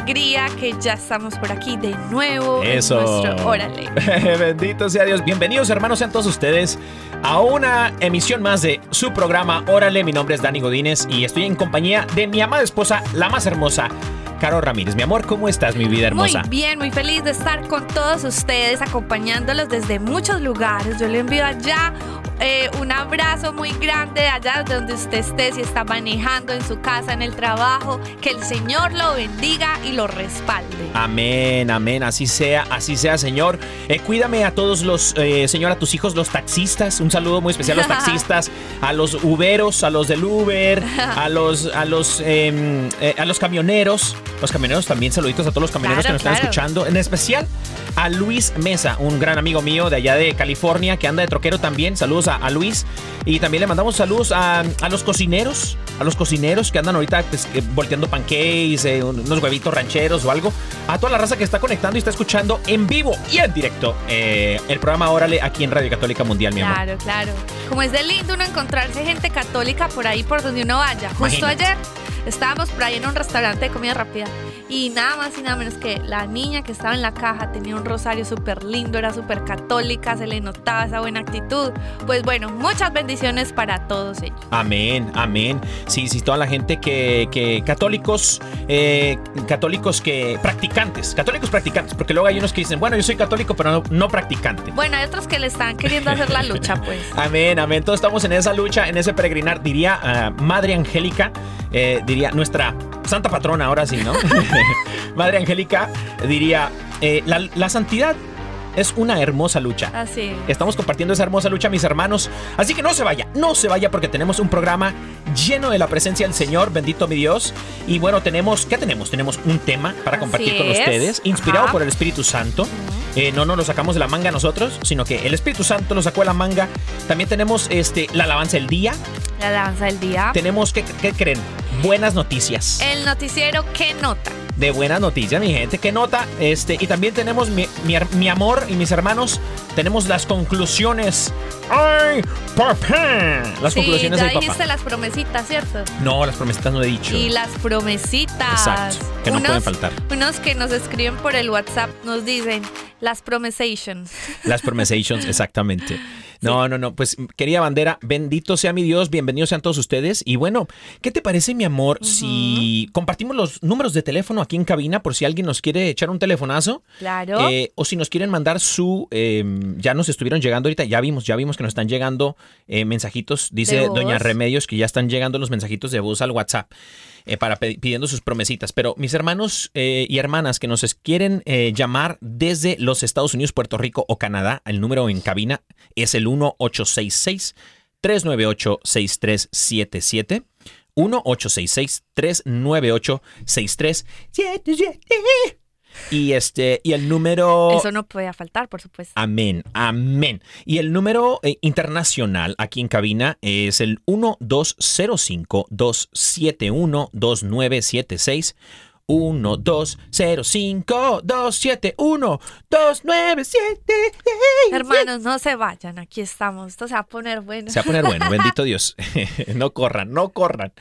alegría que ya estamos por aquí de nuevo. en Eso. nuestro Órale. Bendito sea Dios. Bienvenidos, hermanos, sean todos ustedes a una emisión más de su programa Órale. Mi nombre es Dani Godínez y estoy en compañía de mi amada esposa, la más hermosa, Caro Ramírez. Mi amor, ¿cómo estás, mi vida hermosa? Muy bien, muy feliz de estar con todos ustedes, acompañándolos desde muchos lugares. Yo le envío allá eh, un abrazo muy grande, allá donde usted esté, si está manejando en su casa, en el trabajo. Que el Señor lo bendiga y lo respalde. Amén, amén, así sea, así sea, Señor. Eh, cuídame a todos los, eh, Señor, a tus hijos, los taxistas. Un saludo muy especial a los taxistas, a los uberos, a los del Uber, a los, a los, em, a los camioneros. Los camioneros también, saluditos a todos los camioneros Claro, que nos están escuchando. En especial a Luis Mesa, un gran amigo mío de allá de California, que anda de troquero también. Saludos a, a Luis. Y también le mandamos saludos a, a los cocineros, a los cocineros que andan ahorita pues, volteando pancakes, eh, unos huevitos rancheros o algo. A toda la raza que está conectando y está escuchando en vivo y en directo eh, el programa Órale aquí en Radio Católica Mundial, mi amor. Claro, claro. Como es de lindo uno encontrarse gente católica por ahí por donde uno vaya. Justo Imagínate. ayer estábamos por ahí en un restaurante de comida rápida y nada más y nada menos que la niña que estaba en la caja tenía un rosario súper lindo, era súper católica, se le notaba esa buena actitud. Pues bueno, muchas bendiciones para todos ellos. Amén, amén. Sí, sí, toda la gente que, que católicos, eh, católicos que practicantes, católicos practicantes, porque luego hay unos que dicen, bueno, yo soy católico, pero no, no practicante. Bueno, hay otros que le están queriendo hacer la lucha, pues. Amén, amén. Todos estamos en esa lucha, en ese peregrinar. Diría ah, Madre Angélica, eh, diría nuestra santa patrona, ahora sí, ¿no? Madre Angélica diría, eh, la, la santidad es una hermosa lucha. Así. Estamos compartiendo esa hermosa lucha, mis hermanos. Así que no se vaya, no se vaya porque tenemos un programa lleno de la presencia del Señor, bendito mi Dios. Y bueno, tenemos, ¿qué tenemos? Tenemos un tema para Así compartir con es. ustedes, inspirado Ajá. por el Espíritu Santo. Eh, no nos lo sacamos de la manga nosotros, sino que el Espíritu Santo lo sacó de la manga. También tenemos este, la alabanza del día. La danza del día. Tenemos, ¿qué, qué creen? Buenas noticias. El noticiero, ¿qué nota? De buenas noticias, mi gente. ¿Qué nota? Este, y también tenemos mi, mi her- mi amor y mis hermanos. Tenemos las conclusiones. ¡Ay, papá! Las sí, conclusiones ya del papá. dijiste las promesitas, ¿cierto? No, las promesitas no he dicho. Y las promesitas. Exacto, que no pueden faltar. Unos que nos escriben por el WhatsApp nos dicen las promesations. Las promesations, exactamente. No, no, no. Pues, querida bandera, bendito sea mi Dios, bienvenidos sean todos ustedes. Y bueno, ¿qué te parece, mi amor, si compartimos los números de teléfono aquí en cabina por si alguien nos quiere echar un telefonazo? Claro. Eh, o si nos quieren mandar su, eh, ya nos estuvieron llegando ahorita, ya vimos, ya vimos que nos están llegando eh, mensajitos, dice. Doña Remedios que ya están llegando los mensajitos de voz al WhatsApp eh, para pidiendo sus promesitas. Pero mis hermanos eh, y hermanas que nos quieren eh, llamar desde los Estados Unidos, Puerto Rico o Canadá, el número en cabina es el 1866 398 6377 1-866-398-6377. Y este, y el número. Eso no puede faltar, por supuesto. Amén, amén. Y el número eh, internacional aquí en cabina es el 1205-271-2976. 1, 2, 0, 5, 2, 7, 1, 2, 9, 7. Hermanos, no se vayan, aquí estamos. Esto se va a poner bueno. Se va a poner bueno, bendito Dios. no corran, no corran.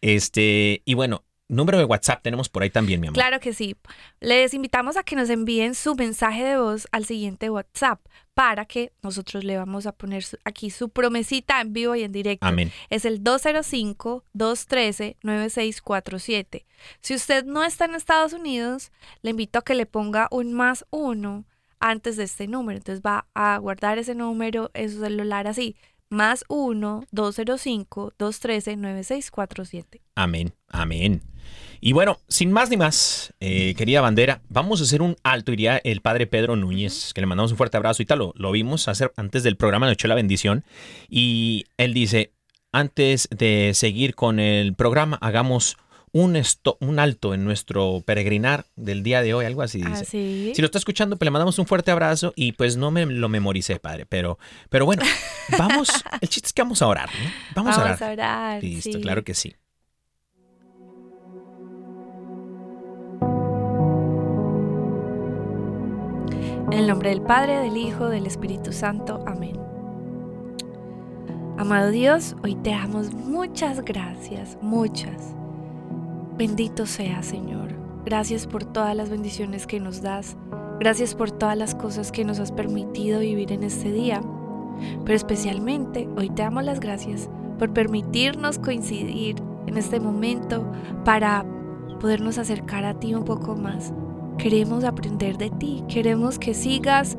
Este, y bueno, número de WhatsApp tenemos por ahí también, mi amor. Claro que sí. Les invitamos a que nos envíen su mensaje de voz al siguiente WhatsApp para que nosotros le vamos a poner aquí su promesita en vivo y en directo. Amén. Es el 205-213-9647. Si usted no está en Estados Unidos, le invito a que le ponga un más uno antes de este número. Entonces va a guardar ese número en su celular así. Más 1-205-213-9647. Amén, amén. Y bueno, sin más ni más, eh, querida bandera, vamos a hacer un alto, iría el padre Pedro Núñez, que le mandamos un fuerte abrazo. Ahorita lo, lo vimos hacer antes del programa, nos echó la bendición. Y él dice, antes de seguir con el programa, hagamos un, esto- un alto en nuestro peregrinar del día de hoy, algo así dice. Así. Si lo está escuchando, pues le mandamos un fuerte abrazo y pues no me lo memoricé, padre, pero, pero bueno, vamos, el chiste es que vamos a orar, ¿no? Vamos, a orar. a orar. Listo, sí. claro que sí. En el nombre del Padre, del Hijo, del Espíritu Santo. Amén. Amado Dios, hoy te damos muchas gracias, muchas. Bendito sea, Señor. Gracias por todas las bendiciones que nos das. Gracias por todas las cosas que nos has permitido vivir en este día. Pero especialmente hoy te damos las gracias por permitirnos coincidir en este momento para podernos acercar a ti un poco más. Queremos aprender de ti, queremos que sigas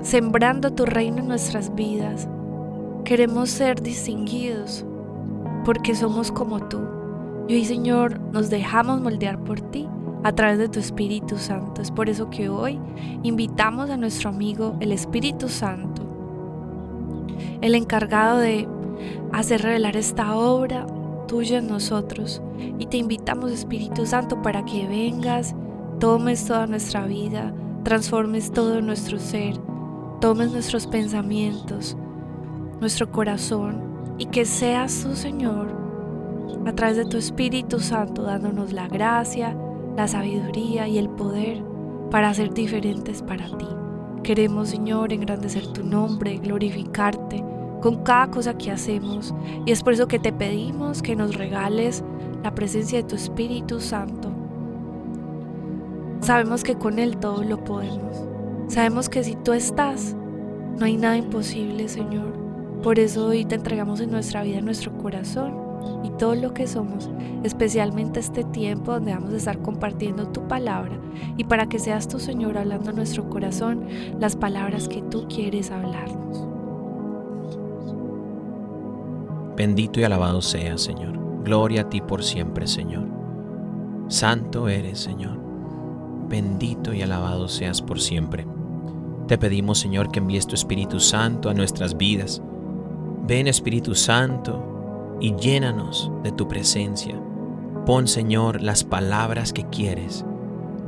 sembrando tu reino en nuestras vidas. Queremos ser distinguidos porque somos como tú. Y hoy, Señor, nos dejamos moldear por ti a través de tu Espíritu Santo. Es por eso que hoy invitamos a nuestro amigo el Espíritu Santo, el encargado de hacer revelar esta obra tuya en nosotros. Y te invitamos, Espíritu Santo, para que vengas, tomes toda nuestra vida, transformes todo nuestro ser, tomes nuestros pensamientos, nuestro corazón, y que seas tú, Señor, a través de tu Espíritu Santo, dándonos la gracia, la sabiduría y el poder para ser diferentes para ti. Queremos, Señor, engrandecer tu nombre, glorificarte con cada cosa que hacemos. Y es por eso que te pedimos que nos regales la presencia de tu Espíritu Santo. Sabemos que con Él todo lo podemos. Sabemos que si tú estás, no hay nada imposible, Señor. Por eso hoy te entregamos en nuestra vida, en nuestro corazón y todo lo que somos, especialmente este tiempo donde vamos a estar compartiendo tu palabra y para que seas tu Señor hablando a nuestro corazón las palabras que tú quieres hablarnos. Bendito y alabado sea, Señor. Gloria a ti por siempre, Señor. Santo eres, Señor. Bendito y alabado seas por siempre. Te pedimos, Señor, que envíes tu Espíritu Santo a nuestras vidas. Ven, Espíritu Santo, y llénanos de tu presencia. Pon, Señor, las palabras que quieres.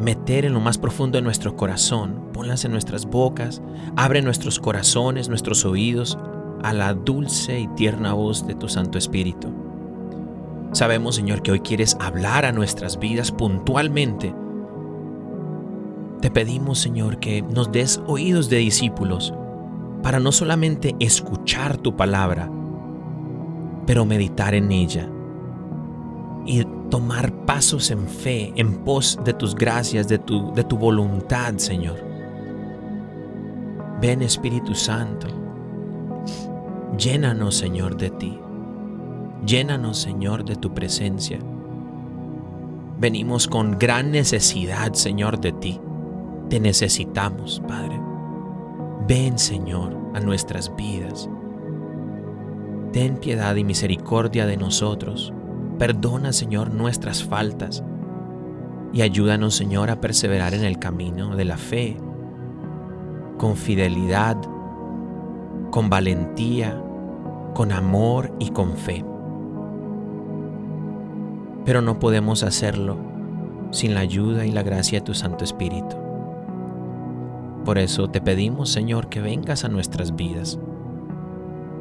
Meter en lo más profundo de nuestro corazón. Ponlas en nuestras bocas. Abre nuestros corazones, nuestros oídos a la dulce y tierna voz de tu Santo Espíritu. Sabemos, Señor, que hoy quieres hablar a nuestras vidas puntualmente. Te pedimos, Señor, que nos des oídos de discípulos para no solamente escuchar tu palabra, pero meditar en ella y tomar pasos en fe, en pos de tus gracias, de tu, de tu voluntad, Señor. Ven Espíritu Santo, llénanos, Señor, de ti. Llénanos, Señor, de tu presencia. Venimos con gran necesidad, Señor, de ti. Te necesitamos, Padre. Ven, Señor, a nuestras vidas. Ten piedad y misericordia de nosotros. Perdona, Señor, nuestras faltas. Y ayúdanos, Señor, a perseverar en el camino de la fe, con fidelidad, con valentía, con amor y con fe. Pero no podemos hacerlo sin la ayuda y la gracia de tu Santo Espíritu. Por eso te pedimos, Señor, que vengas a nuestras vidas,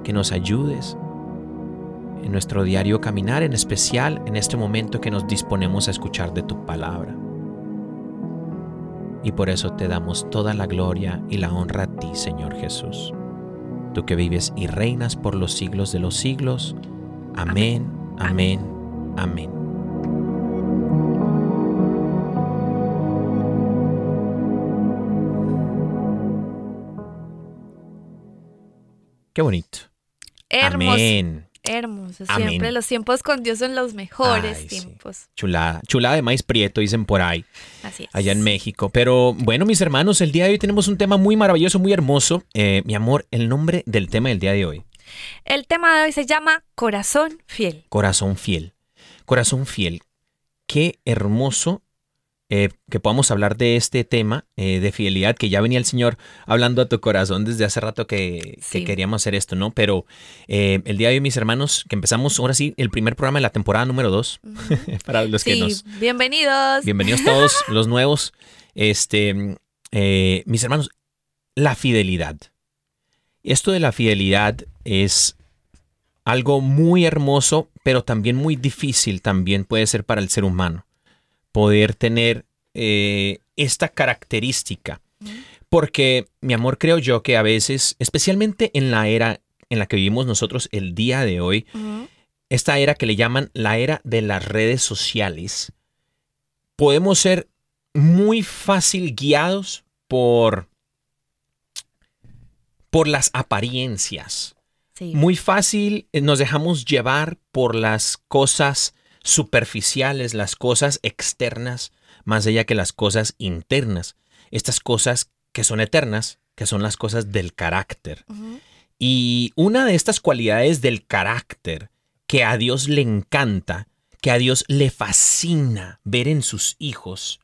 que nos ayudes en nuestro diario caminar, en especial en este momento que nos disponemos a escuchar de tu palabra. Y por eso te damos toda la gloria y la honra a ti, Señor Jesús. Tú que vives y reinas por los siglos de los siglos. Amén, amén, amén. Qué bonito. Hermoso. Amén. Hermoso. Amén. Siempre los tiempos con Dios son los mejores Ay, sí. tiempos. Chulada. Chulada de maíz prieto, dicen por ahí. Así es. allá en México. Pero bueno, mis hermanos, el día de hoy tenemos un tema muy maravilloso, muy hermoso. Eh, mi amor, el nombre del tema del día de hoy, El tema de hoy se llama Corazón Fiel. corazón fiel. Corazón fiel. Qué hermoso eh, que podamos hablar de este tema eh, de fidelidad, que ya venía el Señor hablando a tu corazón desde hace rato que, queríamos hacer esto, ¿no? Pero eh, el día de hoy, mis hermanos, que empezamos ahora sí el primer programa de la temporada número 2, para los que nos... bienvenidos. Bienvenidos todos los nuevos. Este, eh, mis hermanos, la fidelidad. Esto de la fidelidad es algo muy hermoso, pero también muy difícil también puede ser para el ser humano. Poder tener eh, esta característica. Porque, mi amor, creo yo que a veces, especialmente en la era en la que vivimos nosotros el día de hoy, esta era que le llaman la era de las redes sociales, podemos ser muy fácil guiados por, por las apariencias. Sí. Muy fácil eh, nos dejamos llevar por las cosas superficiales, las cosas externas, más allá que las cosas internas. Estas cosas que son eternas, que son las cosas del carácter. Y una de estas cualidades del carácter que a Dios le encanta, que a Dios le fascina ver en sus hijos,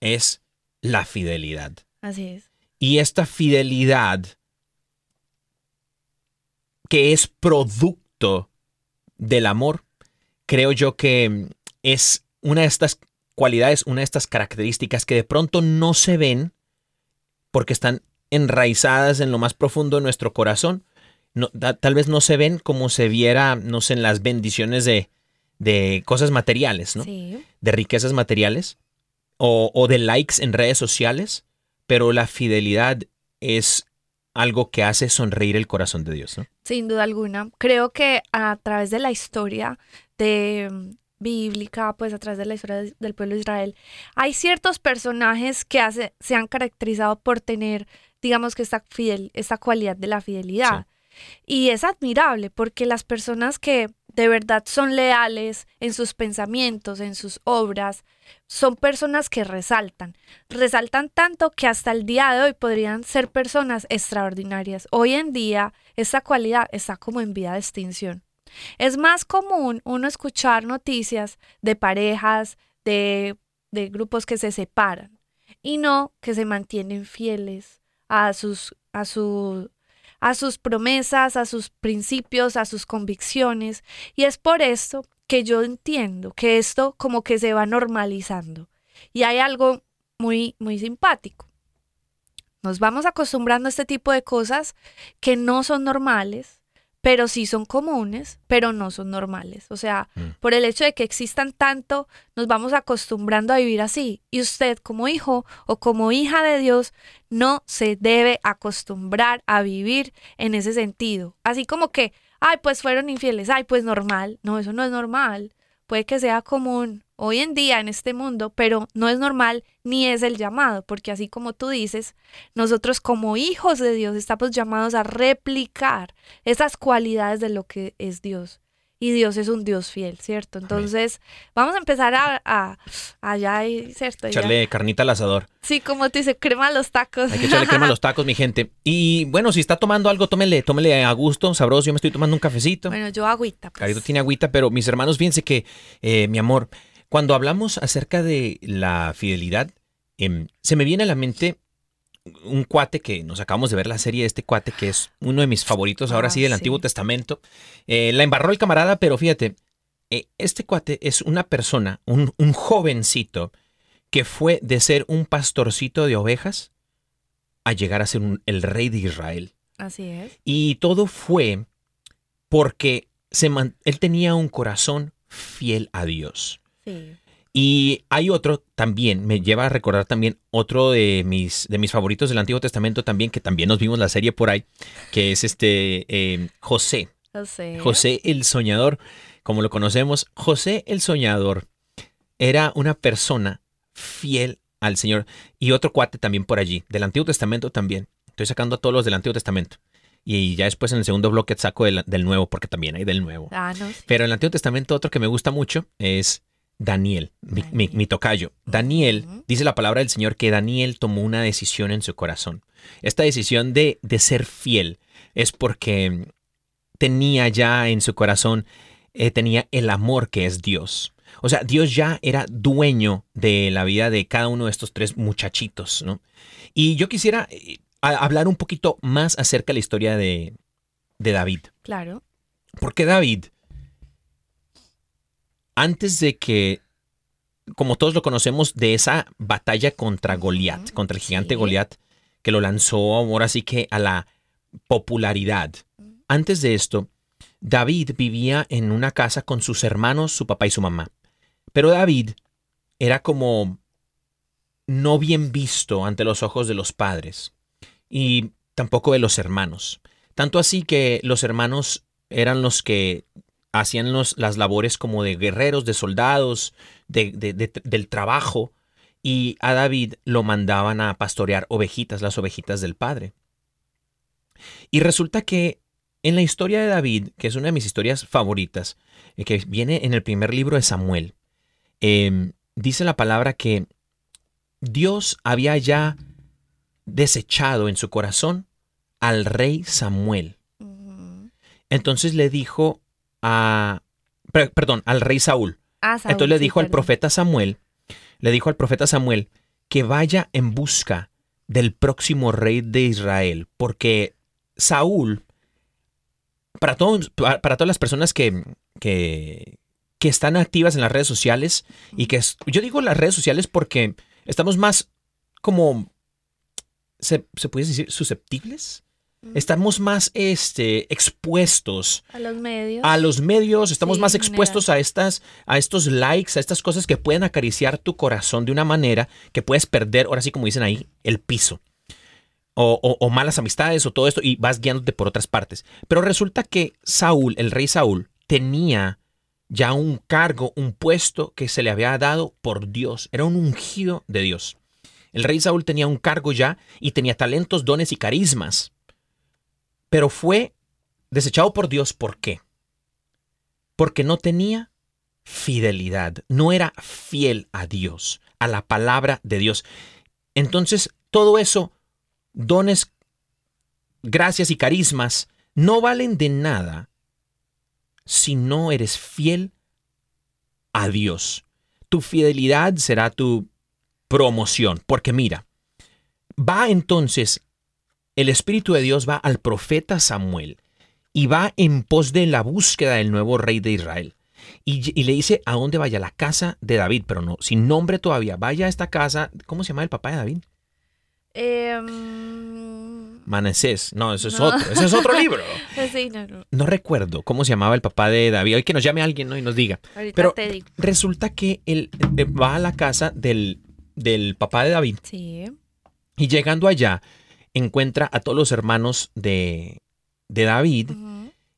es la fidelidad. Así es. Y esta fidelidad que es producto del amor, creo yo que es una de estas cualidades, una de estas características que de pronto no se ven porque están enraizadas en lo más profundo de nuestro corazón. No, da- tal vez no se ven como se viera, no sé, en las bendiciones de, de cosas materiales, ¿no? Sí. de riquezas materiales o, o de likes en redes sociales, pero la fidelidad es algo que hace sonreír el corazón de Dios, ¿no? Sin duda alguna. Creo que a través de la historia de mm, bíblica, pues a través de la historia de- del pueblo de Israel, hay ciertos personajes que hace- se han caracterizado por tener, digamos que esta, fidel, esta cualidad de la fidelidad. Y es admirable porque las personas que de verdad son leales en sus pensamientos, en sus obras, son personas que resaltan. Resaltan tanto que hasta el día de hoy podrían ser personas extraordinarias. Hoy en día esta cualidad está como en vía de extinción. Es más común uno escuchar noticias de parejas, de, de grupos que se separan y no que se mantienen fieles a sus, a su, a sus promesas, a sus principios, a sus convicciones. Y es por esto que yo entiendo que esto como que se va normalizando. Y hay algo muy, muy simpático. Nos vamos acostumbrando a este tipo de cosas que no son normales, pero sí son comunes, pero no son normales. O sea, Mm. por el hecho de que existan tanto, nos vamos acostumbrando a vivir así. Y usted como hijo o como hija de Dios no se debe acostumbrar a vivir en ese sentido. Así como que, ay, pues fueron infieles, ay, pues normal. No, eso no es normal. Puede que sea común hoy en día en este mundo, pero no es normal ni es el llamado, porque así como tú dices, nosotros como hijos de Dios estamos llamados a replicar esas cualidades de lo que es Dios. Y Dios es un Dios fiel, ¿cierto? Entonces, vamos a empezar a, a allá, ¿cierto? Ya. Echarle carnita al asador. Sí, como te dice, crema a los tacos. Hay que echarle crema a los tacos, mi gente. Y bueno, si está tomando algo, tómele, tómele a gusto, sabroso. Yo me estoy tomando un cafecito. Bueno, yo agüita. pues. Carito tiene agüita, pero mis hermanos, fíjense que, eh, mi amor, cuando hablamos acerca de la fidelidad, em, se me viene a la mente un cuate que nos acabamos de ver la serie de este cuate que es uno de mis favoritos ahora Ah, sí del sí. Antiguo Testamento. Eh, la embarró el camarada, pero fíjate, eh, este cuate es una persona, un, un jovencito que fue de ser un pastorcito de ovejas a llegar a ser un- el rey de Israel. Así es. Y todo fue porque se man- él tenía un corazón fiel a Dios. Sí. Y hay otro también, me lleva a recordar también otro de mis, de mis favoritos del Antiguo Testamento también, que también nos vimos la serie por ahí, que es este eh, José. José. José el Soñador, como lo conocemos. José el Soñador era una persona fiel al Señor. Y otro cuate también por allí, del Antiguo Testamento también. Estoy sacando a todos los del Antiguo Testamento. Y ya después en el segundo bloque saco del, del Nuevo, porque también hay del Nuevo. Ah, no. sí. Pero en el Antiguo Testamento otro que me gusta mucho es Daniel, mi, mi- mi tocayo. Daniel, dice la palabra del Señor que Daniel tomó una decisión en su corazón. Esta decisión de, de ser fiel es porque tenía ya en su corazón, eh, tenía el amor que es Dios. O sea, Dios ya era dueño de la vida de cada uno de estos tres muchachitos, ¿no? Y yo quisiera eh, hablar un poquito más acerca de la historia de, de David. Claro. Porque David, antes de que, como todos lo conocemos, de esa batalla contra Goliat, contra el gigante sí. Goliat, que lo lanzó ahora sí que a la popularidad. Antes de esto, David vivía en una casa con sus hermanos, su papá y su mamá. Pero David era como no bien visto ante los ojos de los padres y tampoco de los hermanos. Tanto así que los hermanos eran los que hacían los- las labores como de guerreros, de soldados, de- de- de- del trabajo, y a David lo mandaban a pastorear ovejitas, las ovejitas del padre. Y resulta que en la historia de David, que es una de mis historias favoritas, eh, que viene en el primer libro de Samuel, eh, dice la palabra que Dios había ya desechado en su corazón al rey Samuel. Entonces le dijo a, per- perdón, al rey Saúl. Ah, Saúl, Entonces le sí, dijo al profeta Samuel, le dijo al profeta Samuel que vaya en busca del próximo rey de Israel, porque Saúl, para, todos, para, para todas las personas que, que, que están activas en las redes sociales, y que es- yo digo las redes sociales porque estamos más como, ¿se, se puede decir susceptibles? Estamos más este, expuestos A los medios. a los medios, estamos Sí, más expuestos a estas, a estos likes, a estas cosas que pueden acariciar tu corazón de una manera que puedes perder, ahora sí como dicen ahí, el piso. O, o- o malas amistades o todo esto y vas guiándote por otras partes. Pero resulta que Saúl, el rey Saúl, tenía ya un cargo, un puesto que se le había dado por Dios. Era un ungido de Dios. El rey Saúl tenía un cargo ya y tenía talentos, dones y carismas. Pero fue desechado por Dios. ¿Por qué? Porque no tenía fidelidad, no era fiel a Dios, a la palabra de Dios. Entonces, todo eso, dones, gracias y carismas, no valen de nada si no eres fiel a Dios. Tu fidelidad será tu promoción, porque mira, va entonces, el Espíritu de Dios va al profeta Samuel y va en pos de la búsqueda del nuevo rey de Israel. Y, y le dice a dónde vaya, la casa de David, pero no, sin nombre todavía. Vaya a esta casa, ¿cómo se llama el papá de David? Manasés. No, eso es No. otro, ese es otro libro. sí, no, no. No recuerdo cómo se llamaba el papá de David. Hoy que nos llame alguien ¿no? y nos diga. Ahorita Pero te digo. resulta que él eh, va a la casa del, del papá de David Sí. y llegando allá encuentra a todos los hermanos de, de David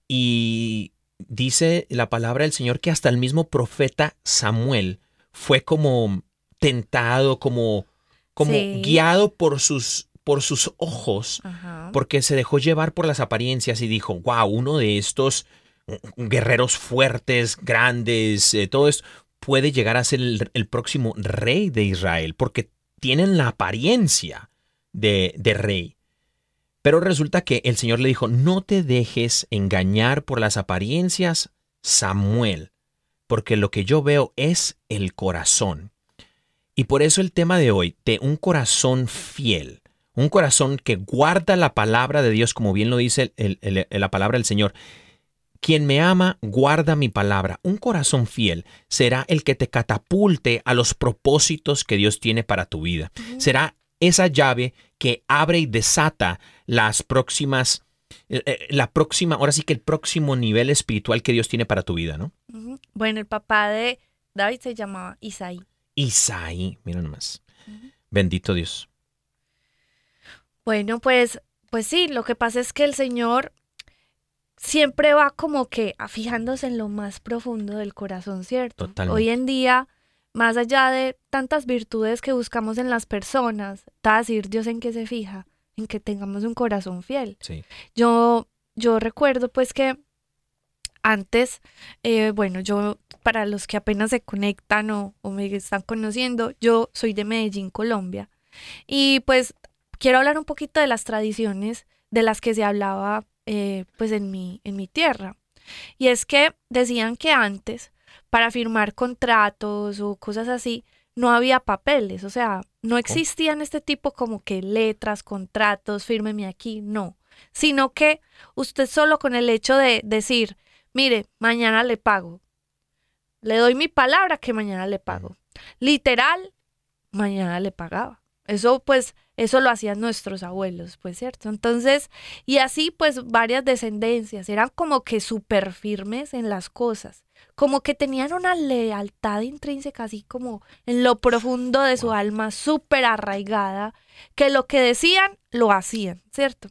y dice la palabra del Señor que hasta el mismo profeta Samuel fue como tentado, como, como Sí. guiado por sus, por sus ojos, Ajá. porque se dejó llevar por las apariencias y dijo, wow, uno de estos guerreros fuertes, grandes, eh, todo esto, puede llegar a ser el, el próximo rey de Israel, porque tienen la apariencia de, de rey. Pero resulta que el Señor le dijo, no te dejes engañar por las apariencias, Samuel, porque lo que yo veo es el corazón. Y por eso el tema de hoy, de un corazón fiel, un corazón que guarda la palabra de Dios, como bien lo dice el- el- el- la palabra del Señor. Quien me ama, guarda mi palabra. Un corazón fiel será el que te catapulte a los propósitos que Dios tiene para tu vida. Será esa llave que abre y desata las próximas eh, eh, la próxima, ahora sí que el próximo nivel espiritual que Dios tiene para tu vida, ¿no? Bueno, el papá de David se llamaba Isaí. Isaí, mira nomás. Bendito Dios. Bueno, pues, pues sí, lo que pasa es que el Señor siempre va como que fijándose en lo más profundo del corazón, ¿cierto? Totalmente. Hoy en día, más allá de tantas virtudes que buscamos en las personas, a decir Dios en qué se fija, en que tengamos un corazón fiel. Sí. Yo, yo recuerdo pues que antes, eh, bueno, yo, para los que apenas se conectan o, o me están conociendo, yo soy de Medellín, Colombia. Y pues quiero hablar un poquito de las tradiciones de las que se hablaba eh, pues en mi, en mi tierra. Y es que decían que antes, para firmar contratos o cosas así, no había papeles, o sea, no existían este tipo como que letras, contratos, fírmeme aquí, no, sino que usted solo con el hecho de decir, mire, mañana le pago, le doy mi palabra que mañana le pago, literal, mañana le pagaba. Eso pues, eso lo hacían nuestros abuelos, pues cierto. Entonces, y así pues varias descendencias, eran como que súper firmes en las cosas, como que tenían una lealtad intrínseca, así como en lo profundo de su alma, súper arraigada, que lo que decían, lo hacían, ¿cierto?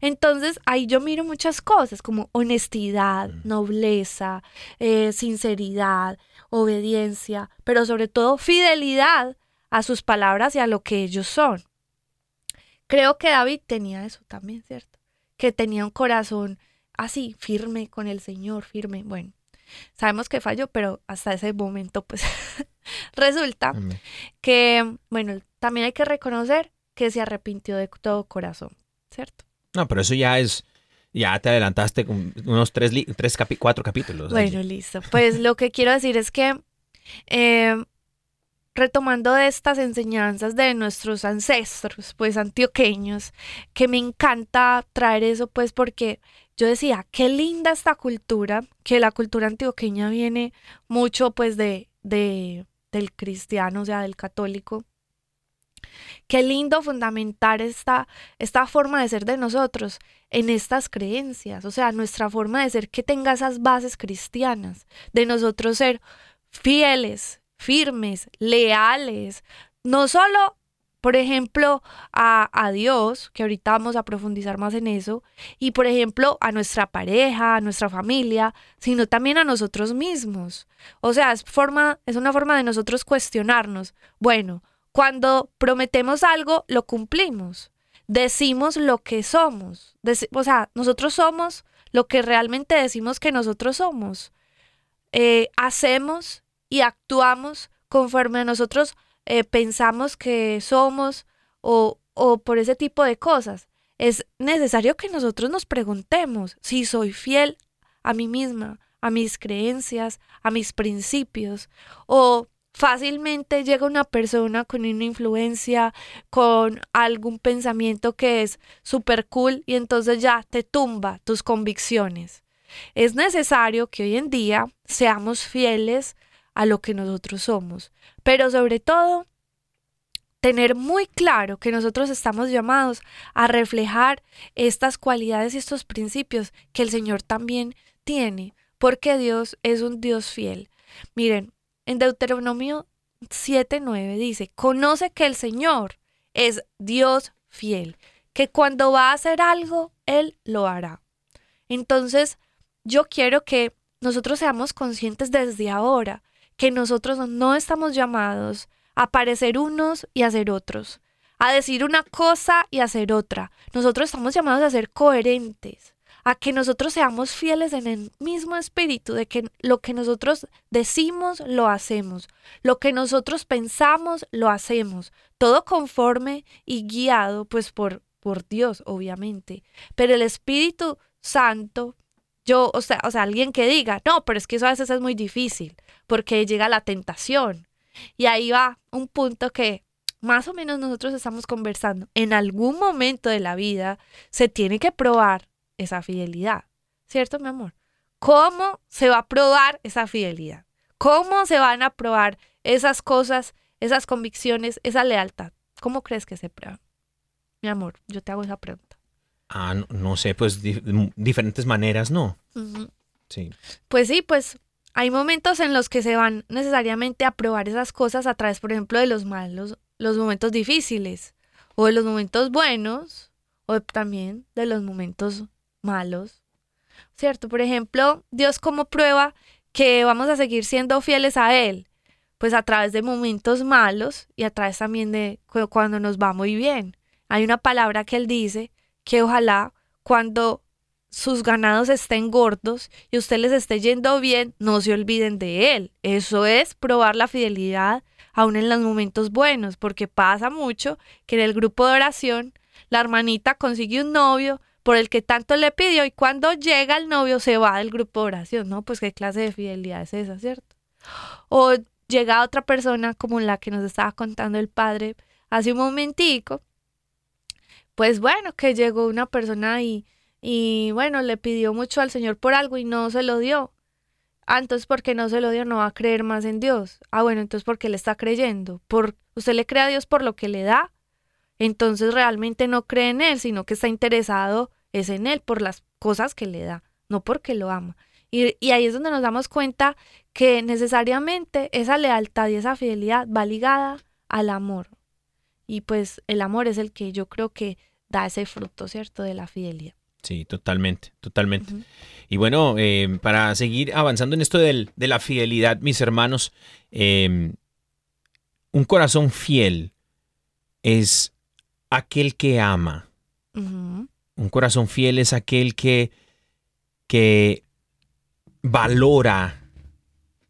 Entonces ahí yo miro muchas cosas como honestidad, nobleza, eh, sinceridad, obediencia, pero sobre todo fidelidad a sus palabras y a lo que ellos son. Creo que David tenía eso también, ¿cierto? Que tenía un corazón así, firme con el Señor, firme. Bueno, sabemos que falló, pero hasta ese momento, pues resulta Amén. que, bueno, también hay que reconocer que se arrepintió de todo corazón, ¿cierto? No, pero eso ya es, ya te adelantaste con unos tres, tres capi- cuatro capítulos. Bueno, listo. Pues lo que quiero decir es que eh, retomando estas enseñanzas de nuestros ancestros, pues antioqueños, que me encanta traer eso, pues porque yo decía, qué linda esta cultura, que la cultura antioqueña viene mucho pues de, de del cristiano, o sea, del católico. Qué lindo fundamentar esta, esta forma de ser de nosotros en estas creencias, o sea, nuestra forma de ser que tenga esas bases cristianas, de nosotros ser fieles, firmes, leales, no solo, por ejemplo, a, a Dios, que ahorita vamos a profundizar más en eso, y por ejemplo a nuestra pareja, a nuestra familia, sino también a nosotros mismos. O sea, es, forma, es una forma de nosotros cuestionarnos. Bueno, cuando prometemos algo, lo cumplimos. Decimos lo que somos. O sea, nosotros somos lo que realmente decimos que nosotros somos. Eh, hacemos y actuamos conforme a nosotros eh, pensamos que somos o, o por ese tipo de cosas. Es necesario que nosotros nos preguntemos si soy fiel a mí misma, a mis creencias, a mis principios, o fácilmente llega una persona con una influencia, con algún pensamiento que es súper cool y entonces ya te tumba tus convicciones. Es necesario que hoy en día seamos fieles a lo que nosotros somos, pero sobre todo tener muy claro que nosotros estamos llamados a reflejar estas cualidades y estos principios que el Señor también tiene, porque Dios es un Dios fiel. Miren, en Deuteronomio 7:9 dice, conoce que el Señor es Dios fiel, que cuando va a hacer algo, Él lo hará. Entonces, yo quiero que nosotros seamos conscientes desde ahora que nosotros no estamos llamados a parecer unos y a ser otros, a decir una cosa y a hacer otra. Nosotros estamos llamados a ser coherentes, a que nosotros seamos fieles en el mismo espíritu de que lo que nosotros decimos lo hacemos, lo que nosotros pensamos lo hacemos, todo conforme y guiado pues por por Dios, obviamente. Pero el Espíritu Santo yo, o sea, o sea, alguien que diga, no, pero es que eso a veces es muy difícil, porque llega la tentación. Y ahí va un punto que más o menos nosotros estamos conversando. En algún momento de la vida se tiene que probar esa fidelidad, ¿cierto, mi amor? ¿Cómo se va a probar esa fidelidad? ¿Cómo se van a probar esas cosas, esas convicciones, esa lealtad? ¿Cómo crees que se prueban? Mi amor, yo te hago esa pregunta. Ah, no, no sé, pues di- diferentes maneras, ¿no? Sí. Pues sí, pues hay momentos en los que se van necesariamente a probar esas cosas a través, por ejemplo, de los malos, los momentos difíciles, o de los momentos buenos, o también de los momentos malos. ¿Cierto? Por ejemplo, Dios como prueba que vamos a seguir siendo fieles a Él, pues a través de momentos malos y a través también de cu- cuando nos va muy bien. Hay una palabra que Él dice que ojalá cuando sus ganados estén gordos y usted les esté yendo bien, no se olviden de él. Eso es probar la fidelidad aún en los momentos buenos, porque pasa mucho que en el grupo de oración la hermanita consigue un novio por el que tanto le pidió y cuando llega el novio se va del grupo de oración, ¿no? Pues qué clase de fidelidad es esa, ¿cierto? O llega otra persona como la que nos estaba contando el padre hace un momentico, pues bueno, que llegó una persona y y bueno, le pidió mucho al Señor por algo y no se lo dio. Ah, entonces porque no se lo dio no va a creer más en Dios. Ah, bueno, entonces porque le está creyendo. Por usted le cree a Dios por lo que le da. Entonces realmente no cree en él, sino que está interesado es en él por las cosas que le da, no porque lo ama. Y, y ahí es donde nos damos cuenta que necesariamente esa lealtad y esa fidelidad va ligada al amor. Y pues el amor es el que yo creo que da ese fruto, ¿cierto? De la fidelidad. Sí, totalmente, totalmente. Y bueno, eh, para seguir avanzando en esto del- de la fidelidad, mis hermanos, eh, un corazón fiel es aquel que ama. Un corazón fiel es aquel que, que valora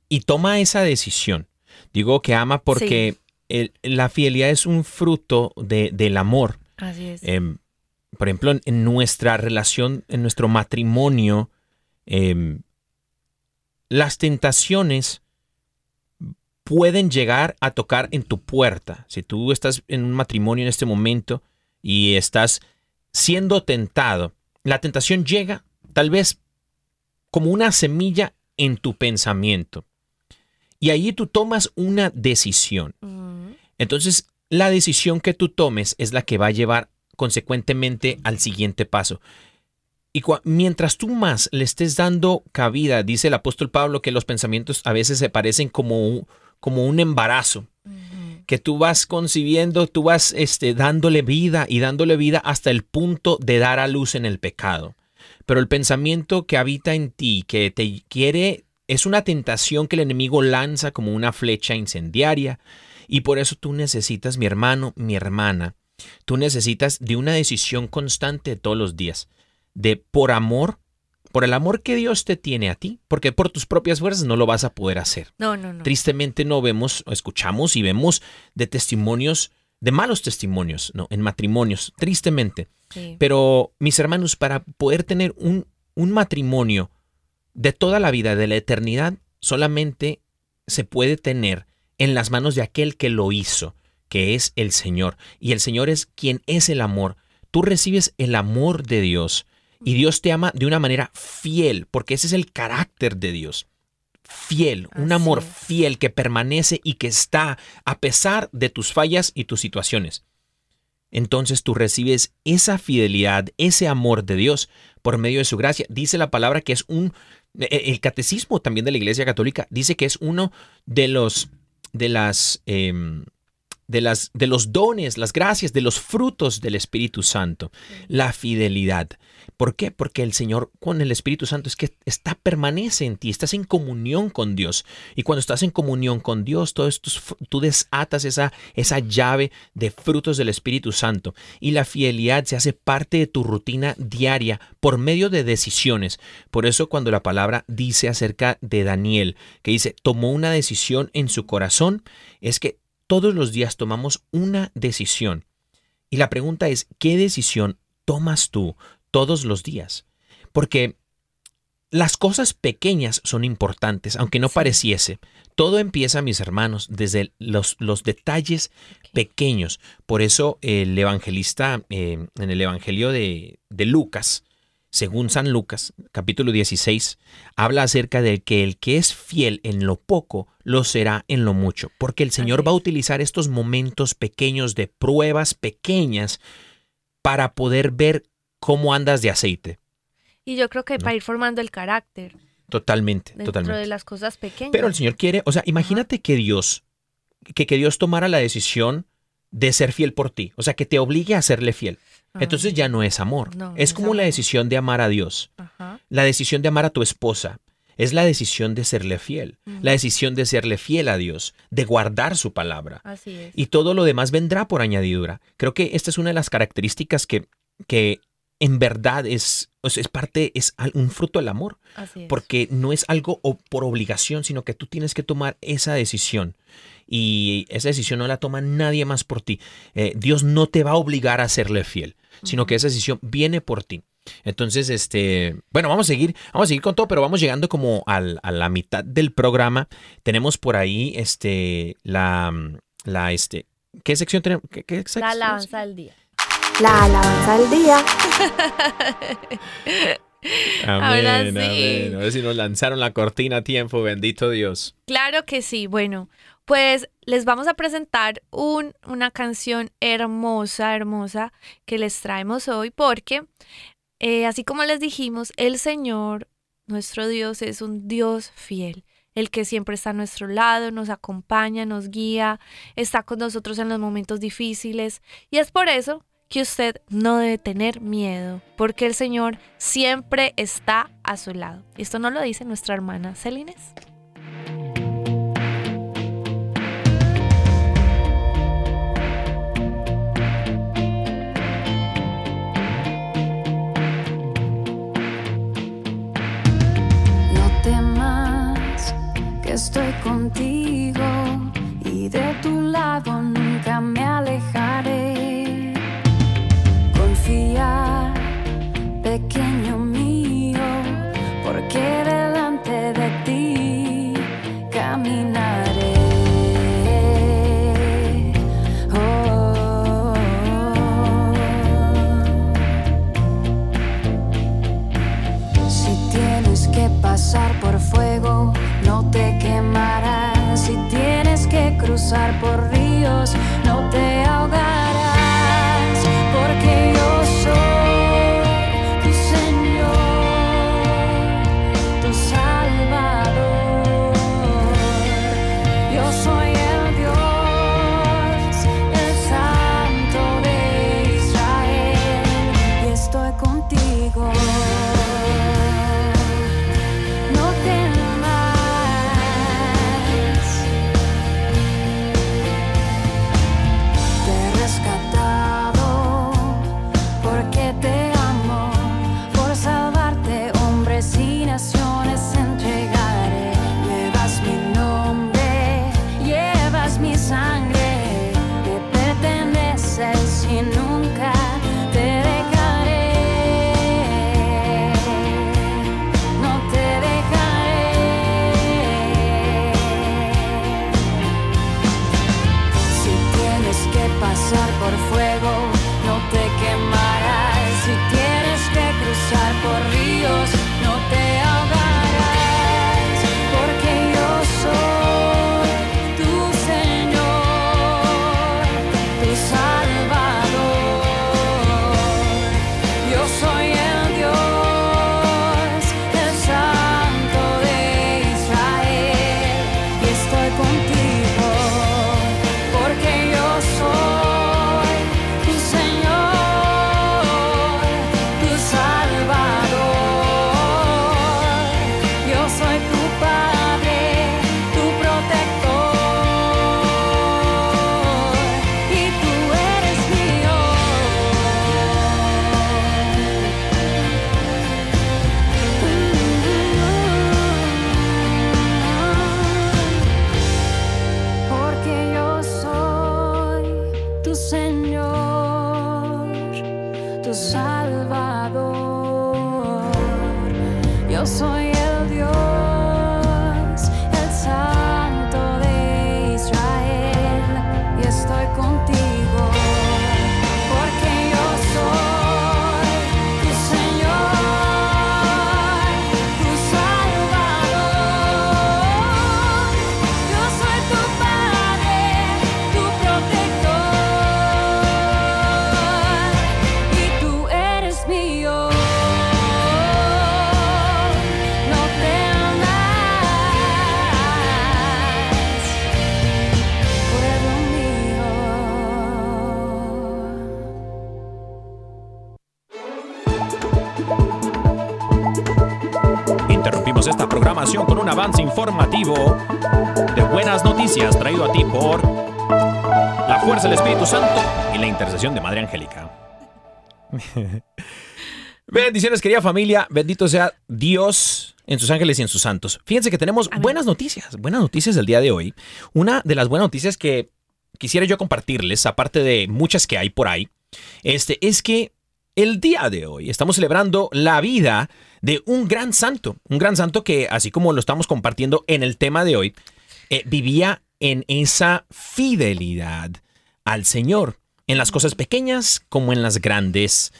y toma esa decisión. Digo que ama porque el- la fidelidad es un fruto de- del amor. Así es. Em, por ejemplo, en, nuestra relación, en nuestro matrimonio, em, las tentaciones pueden llegar a tocar en tu puerta. Si tú estás en un matrimonio en este momento y estás siendo tentado, la tentación llega tal vez como una semilla en tu pensamiento. Y ahí tú tomas una decisión. Entonces, la decisión que tú tomes es la que va a llevar consecuentemente al siguiente paso. Y mientras tú más le estés dando cabida, dice el apóstol Pablo que los pensamientos a veces se parecen como un, como un embarazo, que tú vas concibiendo, tú vas este, dándole vida y dándole vida hasta el punto de dar a luz en el pecado. Pero el pensamiento que habita en ti, que te quiere, es una tentación que el enemigo lanza como una flecha incendiaria. Y por eso tú necesitas, mi hermano, mi hermana, tú necesitas de una decisión constante todos los días, de por amor, por el amor que Dios te tiene a ti, porque por tus propias fuerzas no lo vas a poder hacer. No, no, no. Tristemente no vemos, escuchamos y vemos de testimonios, de malos testimonios, ¿no? En matrimonios, tristemente. Sí. Pero, mis hermanos, para poder tener un, un matrimonio de toda la vida, de la eternidad, solamente se puede tener en las manos de aquel que lo hizo, que es el Señor. Y el Señor es quien es el amor. Tú recibes el amor de Dios y Dios te ama de una manera fiel, porque ese es el carácter de Dios. Fiel, un amor es. fiel que permanece y que está a pesar de tus fallas y tus situaciones entonces tú recibes esa fidelidad, ese amor de Dios por medio de su gracia. Dice la palabra que es un, eh, el catecismo también de la Iglesia Católica dice que es uno de los, de las, em, de las, de los dones, las gracias, de los frutos del Espíritu Santo, la fidelidad. ¿Por qué? Porque el Señor con el Espíritu Santo es que está permanece en ti, estás en comunión con Dios. Y cuando estás en comunión con Dios, todo esto, tú desatas esa, esa llave de frutos del Espíritu Santo. Y la fidelidad se hace parte de tu rutina diaria por medio de decisiones. Por eso cuando la palabra dice acerca de Daniel, que dice, tomó una decisión en su corazón, es que todos los días tomamos una decisión. Y la pregunta es, ¿qué decisión tomas tú todos los días? Porque las cosas pequeñas son importantes, aunque no pareciese. Todo empieza, mis hermanos, desde los, los detalles pequeños. Por eso el evangelista, eh, en el Evangelio de, de Lucas, según San Lucas, capítulo 16, habla acerca de que el que es fiel en lo poco, lo será en lo mucho, porque el Señor va a utilizar estos momentos pequeños de pruebas pequeñas para poder ver cómo andas de aceite. Y yo creo que ¿No? para ir formando el carácter Totalmente, dentro totalmente. de las cosas pequeñas. Pero el Señor quiere, o sea, imagínate que Dios, que, que Dios tomara la decisión de ser fiel por ti, o sea, que te obligue a serle fiel. Entonces ya no es amor. No, no es es como la decisión de amar a Dios, Ajá. la decisión de amar a tu esposa. Es la decisión de serle fiel, la decisión de serle fiel a Dios, de guardar su palabra. Así es. Y todo lo demás vendrá por añadidura. Creo que esta es una de las características que, que en verdad es, es parte, es un fruto del amor Así es. porque no es algo o- por obligación, sino que tú tienes que tomar esa decisión. Y esa decisión no la toma nadie más por ti. Eh, Dios no te va a obligar a serle fiel, sino que esa decisión viene por ti. Entonces, este, bueno, vamos a seguir, vamos a seguir con todo, pero vamos llegando como al- a la mitad del programa. Tenemos por ahí, este, la, la, este, ¿qué sección tenemos? ¿Qué, qué La alabanza del día. La alabanza del día. Amén, Ahora sí. amén. A ver si nos lanzaron la cortina a tiempo, bendito Dios. Claro que sí. Bueno, pues les vamos a presentar un, una canción hermosa, hermosa que les traemos hoy porque, eh, así como les dijimos, el Señor, nuestro Dios, es un Dios fiel. El que siempre está a nuestro lado, nos acompaña, nos guía, está con nosotros en los momentos difíciles. Y es por eso que usted no debe tener miedo, porque el Señor siempre está a su lado. Esto nos lo dice nuestra hermana Celines. No temas que estoy contigo y de tu lado nunca me alejaré. Por ríos, no te ahogarás. Por la fuerza del Espíritu Santo y la intercesión de Madre Angélica. Bendiciones, querida familia. Bendito sea Dios en sus ángeles y en sus santos. Fíjense que tenemos buenas noticias, buenas noticias del día de hoy. Una de las buenas noticias que quisiera yo compartirles, aparte de muchas que hay por ahí, este, es que el día de hoy estamos celebrando la vida de un gran santo, un gran santo que, así como lo estamos compartiendo en el tema de hoy, eh, vivía en esa fidelidad al Señor, en las cosas pequeñas como en las grandes.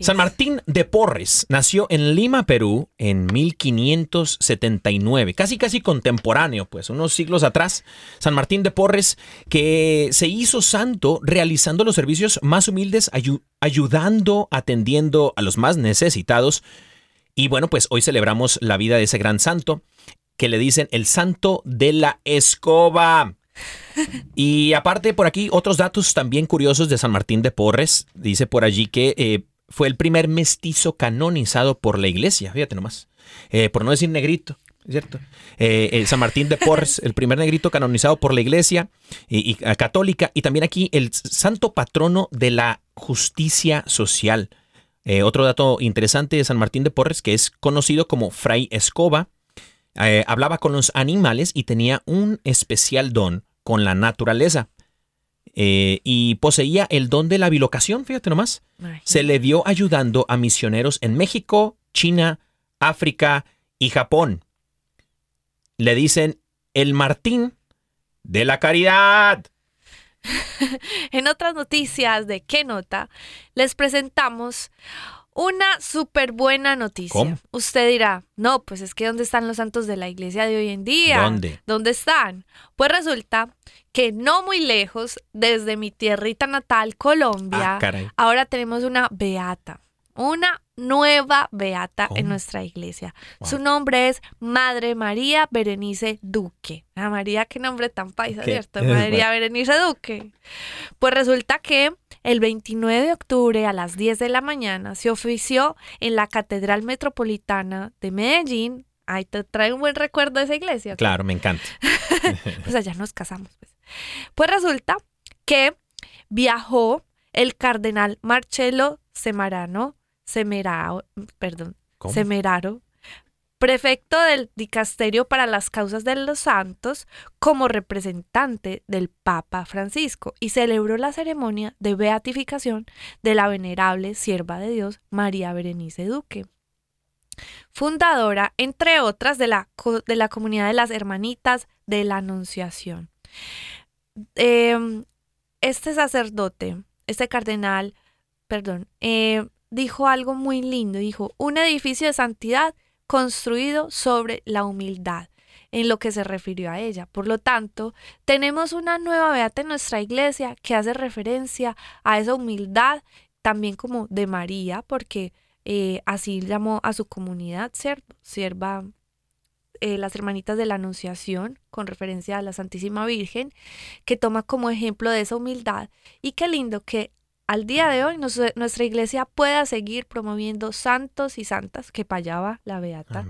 San Martín de Porres nació en Lima, Perú, en 1579, casi casi contemporáneo, pues unos siglos atrás. San Martín de Porres, que se hizo santo realizando los servicios más humildes, ayudando, atendiendo a los más necesitados. Y bueno, pues hoy celebramos la vida de ese gran santo, que le dicen el santo de la escoba. Y aparte, por aquí, otros datos también curiosos de San Martín de Porres. Dice por allí que eh, fue el primer mestizo canonizado por la iglesia, fíjate nomás, eh, por no decir negrito. ¿Cierto? Eh, San Martín de Porres, el primer negrito canonizado por la iglesia y, católica, y también aquí el santo patrono de la justicia social. Otro dato interesante de San Martín de Porres, que es conocido como Fray Escoba, hablaba con los animales y tenía un especial don con la naturaleza. Eh, y poseía el don de la bilocación, fíjate nomás. Se le dio ayudando a misioneros en México, China, África y Japón. Le dicen el Martín de la Caridad. en otras noticias de qué nota, les presentamos una súper buena noticia. Usted dirá, no, pues es que ¿dónde están los santos de la iglesia de hoy en día? ¿Dónde? ¿Dónde están? Pues resulta que no muy lejos, desde mi tierrita natal, Colombia, ah, ahora tenemos una beata, una nueva beata en nuestra iglesia. Su nombre es Madre María Berenice Duque. Ah, María, qué nombre tan paisa, ¿cierto? María Berenice Duque. Pues resulta que el 29 de octubre a las 10 de la mañana se ofició en la Catedral Metropolitana de Medellín. Ay, te trae un buen recuerdo de esa iglesia. Claro, me encanta. pues allá nos casamos. Pues, pues resulta que viajó el cardenal Marcello Semarano, Semerao, perdón, Semeraro, prefecto del Dicasterio para las Causas de los Santos, como representante del Papa Francisco y celebró la ceremonia de beatificación de la venerable sierva de Dios María Berenice Duque, fundadora, entre otras, de la, de la comunidad de las Hermanitas de la Anunciación. Em, este sacerdote, este cardenal, perdón, eh, dijo algo muy lindo, dijo, un edificio de santidad construido sobre la humildad en lo que se refirió a ella. Por lo tanto, tenemos una nueva beata en nuestra iglesia que hace referencia a esa humildad, también como de María, porque eh, así llamó a su comunidad, sierva eh, las hermanitas de la Anunciación, con referencia a la Santísima Virgen, que toma como ejemplo de esa humildad. Y qué lindo que al día de hoy nuestra iglesia pueda seguir promoviendo santos y santas, que payaba la beata,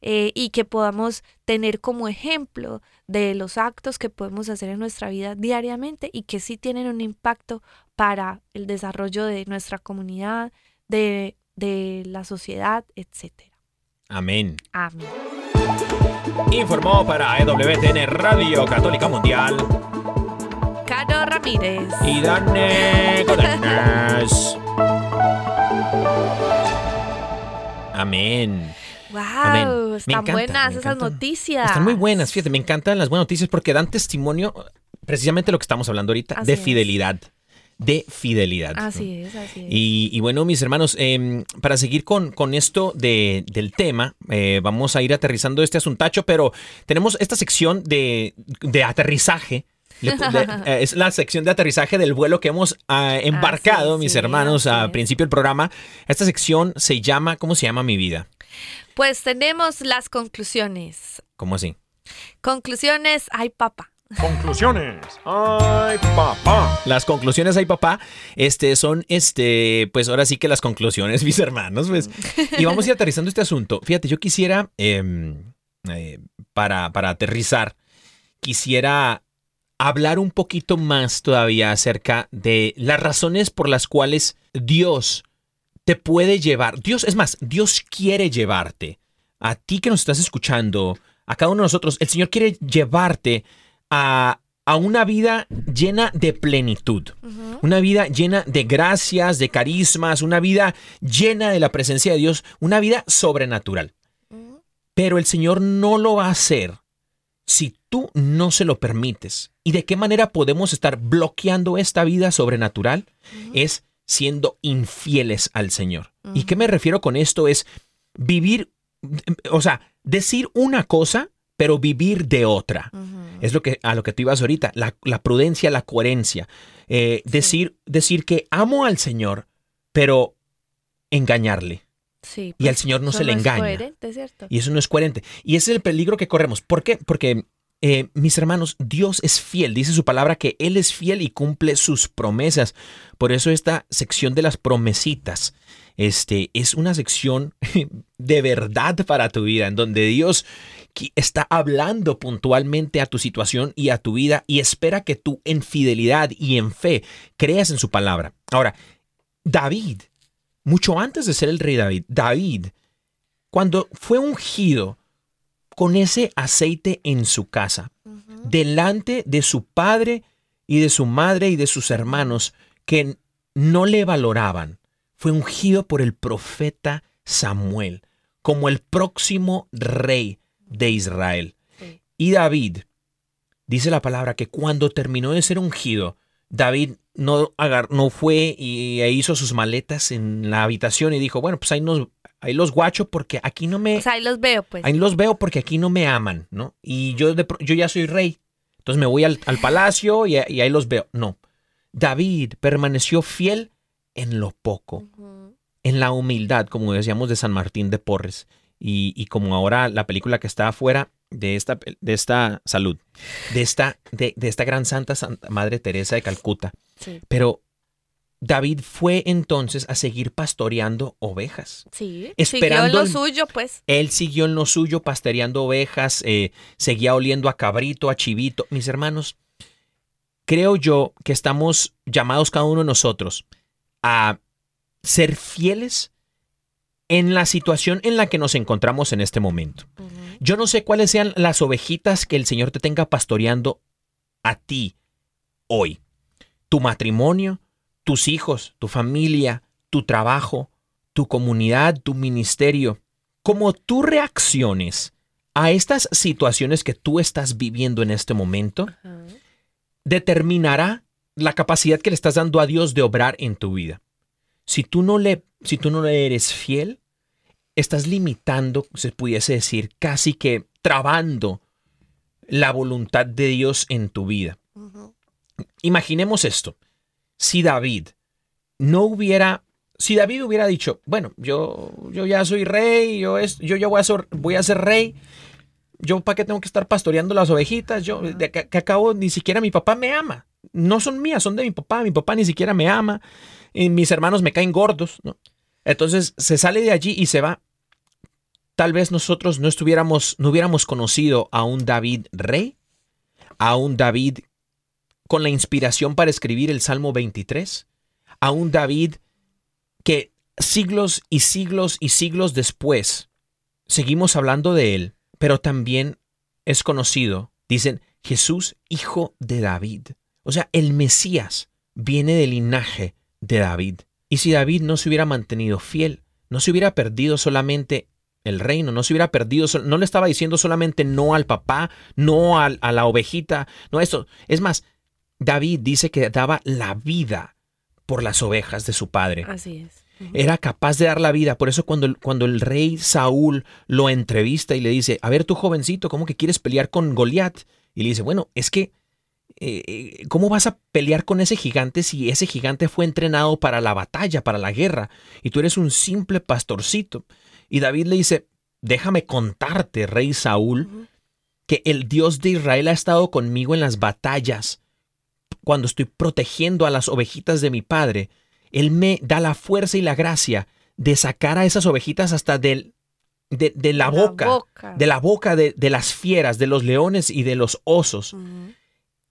eh, y que podamos tener como ejemplo de los actos que podemos hacer en nuestra vida diariamente y que sí tienen un impacto para el desarrollo de nuestra comunidad, de, de la sociedad, etc. Amén. Amén. Informó para EWTN Radio Católica Mundial Caro Ramírez. Y Dane Godínez. Amén. Wow, están buenas esas noticias. Están muy buenas, fíjate, me encantan las buenas noticias porque dan testimonio precisamente lo que estamos hablando ahorita, de fidelidad. De fidelidad. Así es, así es. Y, bueno, mis hermanos, em, para seguir con, con esto de, del tema, eh, vamos a ir aterrizando este asuntacho, pero tenemos esta sección de, de aterrizaje eh, es la sección de aterrizaje del vuelo que hemos ah, embarcado, mis hermanos, al principio del programa. Esta sección se llama, ¿cómo se llama mi vida? Pues tenemos las conclusiones. ¿Cómo así? Conclusiones, ay papá. Conclusiones. Ay, papá. Las conclusiones, ay papá, este son, este, pues ahora sí que las conclusiones, mis hermanos, pues. Y vamos a ir aterrizando este asunto. Fíjate, yo quisiera, em, eh, para, para aterrizar, quisiera hablar un poquito más todavía acerca de las razones por las cuales Dios te puede llevar. Dios, es más, Dios quiere llevarte. A ti que nos estás escuchando, a cada uno de nosotros, el Señor quiere llevarte a, a una vida llena de plenitud, una vida llena de gracias, de carismas, una vida llena de la presencia de Dios, una vida sobrenatural. Pero el Señor no lo va a hacer si tú no se lo permites. ¿Y de qué manera podemos estar bloqueando esta vida sobrenatural? Es siendo infieles al Señor. ¿Y qué me refiero con esto? Es vivir, o sea, decir una cosa, pero vivir de otra. Es lo que, a lo que tú ibas ahorita, la, la prudencia, la coherencia. Eh, decir, decir que amo al Señor, pero engañarle. Sí, Y al pues, Señor no se le es engaña. coherente, ¿cierto? Y eso no es coherente. Y ese es el peligro que corremos. ¿Por qué? Porque, eh, mis hermanos, Dios es fiel. Dice su palabra que Él es fiel y cumple sus promesas. Por eso esta sección de las promesitas este, es una sección de verdad para tu vida, en donde Dios está hablando puntualmente a tu situación y a tu vida y espera que tú en fidelidad y en fe creas en su palabra. Ahora, David, mucho antes de ser el rey David, David, cuando fue ungido con ese aceite en su casa, delante de su padre y de su madre y de sus hermanos que no le valoraban, fue ungido por el profeta Samuel como el próximo rey de Israel. Sí. Y David, dice la palabra que cuando terminó de ser ungido, David no, no fue y e hizo sus maletas en la habitación y dijo, bueno, pues ahí, nos, ahí los guacho porque aquí no me... O sea, ahí los veo, pues. Ahí los veo porque aquí no me aman, ¿no? Y yo, de yo ya soy rey. Entonces me voy al, al palacio y, y ahí los veo. No. David permaneció fiel en lo poco, en la humildad, como decíamos de San Martín de Porres. Y, y como ahora la película que está afuera de esta, de esta salud, de esta, de, de esta gran santa, Santa Madre Teresa de Calcuta. Sí. Pero David fue entonces a seguir pastoreando ovejas. Sí. Esperando Siguió lo el- suyo, pues. Él siguió en lo suyo, pastoreando ovejas, eh, seguía oliendo a cabrito, a chivito. Mis hermanos, creo yo que estamos llamados cada uno de nosotros a ser fieles en la situación en la que nos encontramos en este momento. Yo no sé cuáles sean las ovejitas que el Señor te tenga pastoreando a ti hoy. Tu matrimonio, tus hijos, tu familia, tu trabajo, tu comunidad, tu ministerio. Como tú reacciones a estas situaciones que tú estás viviendo en este momento, determinará la capacidad que le estás dando a Dios de obrar en tu vida. Si tú no le, si tú no le eres fiel, estás limitando, se pudiese decir, casi que trabando la voluntad de Dios en tu vida. Imaginemos esto. Si David no hubiera, si David hubiera dicho, bueno, yo, yo ya soy rey, yo, es, yo ya voy a, ser, voy a ser rey, yo para qué tengo que estar pastoreando las ovejitas, yo de que, que acabo ni siquiera mi papá me ama, no son mías, son de mi papá, mi papá ni siquiera me ama, y mis hermanos me caen gordos, ¿no? Entonces se sale de allí y se va. Tal vez nosotros no estuviéramos, no hubiéramos conocido a un David rey, a un David con la inspiración para escribir el Salmo 23, a un David que siglos y siglos y siglos después seguimos hablando de él, pero también es conocido, dicen, Jesús, hijo de David. O sea, el Mesías viene del linaje de David. Y si David no se hubiera mantenido fiel, no se hubiera perdido solamente el reino, no se hubiera perdido, no le estaba diciendo solamente no al papá, no al- a la ovejita, no esto. Es más, David dice que daba la vida por las ovejas de su padre. Así es. Era capaz de dar la vida. Por eso cuando, el- cuando el rey Saúl lo entrevista y le dice, a ver tú jovencito, ¿cómo que quieres pelear con Goliat? Y le dice, bueno, es que, eh, eh, ¿cómo vas a pelear con ese gigante si ese gigante fue entrenado para la batalla, para la guerra? Y tú eres un simple pastorcito. Y David le dice, déjame contarte, rey Saúl, que el Dios de Israel ha estado conmigo en las batallas, cuando estoy protegiendo a las ovejitas de mi padre, Él me da la fuerza y la gracia de sacar a esas ovejitas hasta del, de, de la, boca, boca. de la boca de, de las fieras, de los leones y de los osos.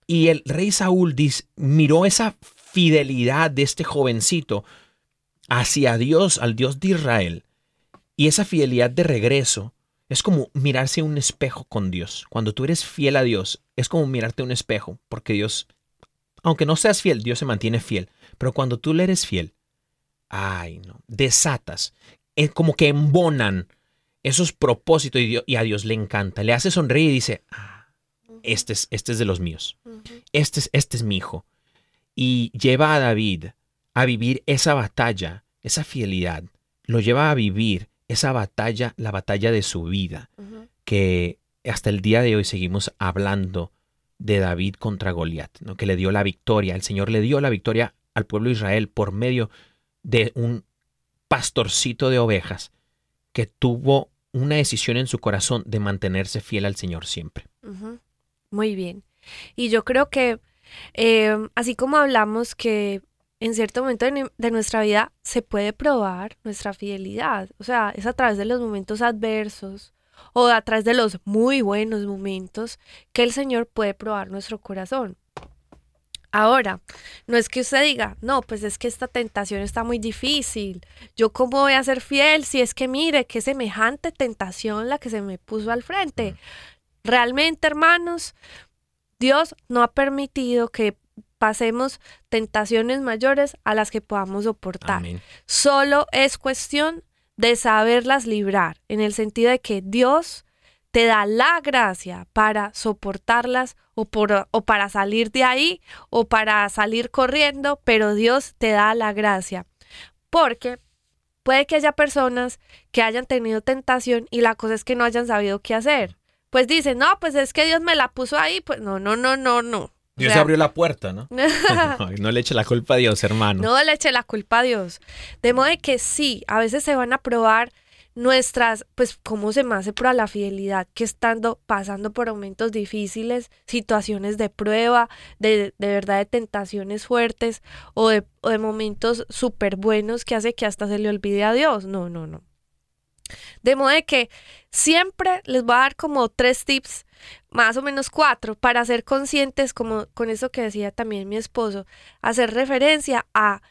Y el rey Saúl dis- miró esa fidelidad de este jovencito hacia Dios, al Dios de Israel. Y esa fidelidad de regreso es como mirarse un espejo con Dios. Cuando tú eres fiel a Dios, es como mirarte un espejo, porque Dios, aunque no seas fiel, Dios se mantiene fiel. Pero cuando tú le eres fiel, ay no, desatas, es como que embonan esos propósitos y, Dios- y a Dios le encanta. Le hace sonreír y dice, ah, este es, este es de los míos este es, este es mi hijo. Y lleva a David a vivir esa batalla, esa fidelidad. Lo lleva a vivir esa batalla, la batalla de su vida, que hasta el día de hoy seguimos hablando de David contra Goliat, ¿no? que le dio la victoria. El Señor le dio la victoria al pueblo de Israel por medio de un pastorcito de ovejas que tuvo una decisión en su corazón de mantenerse fiel al Señor siempre. Muy bien. Y yo creo que eh, así como hablamos que en cierto momento de nuestra vida se puede probar nuestra fidelidad, o sea, es a través de los momentos adversos o a través de los muy buenos momentos que el Señor puede probar nuestro corazón. Ahora, no es que usted diga, no, pues es que esta tentación está muy difícil. Yo cómo voy a ser fiel si es que mire qué semejante tentación la que se me puso al frente. Realmente, hermanos, Dios no ha permitido que pasemos tentaciones mayores a las que podamos soportar. Amén. Solo es cuestión de saberlas librar, en el sentido de que Dios te da la gracia para soportarlas o, por- o para salir de ahí o para salir corriendo, pero Dios te da la gracia. Porque puede que haya personas que hayan tenido tentación y la cosa es que no hayan sabido qué hacer. Pues dicen, no, pues es que Dios me la puso ahí. Pues no, no, no, no, no. Dios abrió la puerta, ¿no? No le eche la culpa a Dios, hermano. no le eche la culpa a Dios. De modo que sí, a veces se van a probar nuestras, pues cómo se me hace prueba la fidelidad, que estando pasando por momentos difíciles, situaciones de prueba, de, de verdad de tentaciones fuertes o de, o de momentos súper buenos que hace que hasta se le olvide a Dios. No, no, no. De modo de que siempre les voy a dar como tres tips, más o menos cuatro, para ser conscientes, como con eso que decía también mi esposo, hacer referencia a